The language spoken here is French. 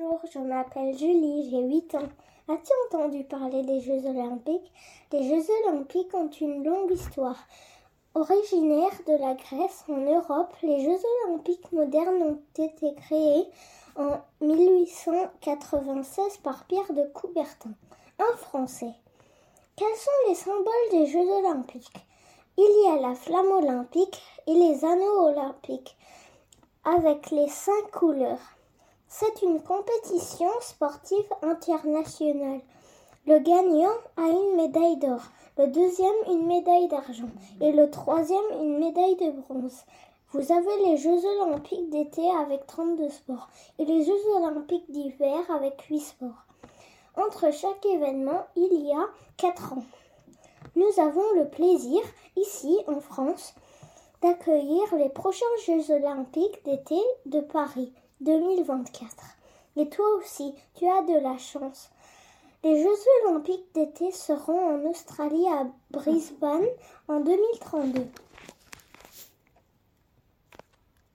Bonjour, je m'appelle Julie, j'ai 8 ans. As-tu entendu parler des Jeux olympiques? Les Jeux olympiques ont une longue histoire. Originaires de la Grèce en Europe, les Jeux olympiques modernes ont été créés en 1896 par Pierre de Coubertin, un Français. Quels sont les symboles des Jeux olympiques? Il y a la flamme olympique et les anneaux olympiques avec les cinq couleurs. C'est une compétition sportive internationale. Le gagnant a une médaille d'or, le deuxième une médaille d'argent et le troisième une médaille de bronze. Vous avez les Jeux olympiques d'été avec 32 sports et les Jeux olympiques d'hiver avec 8 sports. Entre chaque événement, il y a 4 ans. Nous avons le plaisir, ici en France, d'accueillir les prochains Jeux olympiques d'été de Paris 2024. Et toi aussi, tu as de la chance. Les Jeux olympiques d'été seront en Australie à Brisbane en 2032.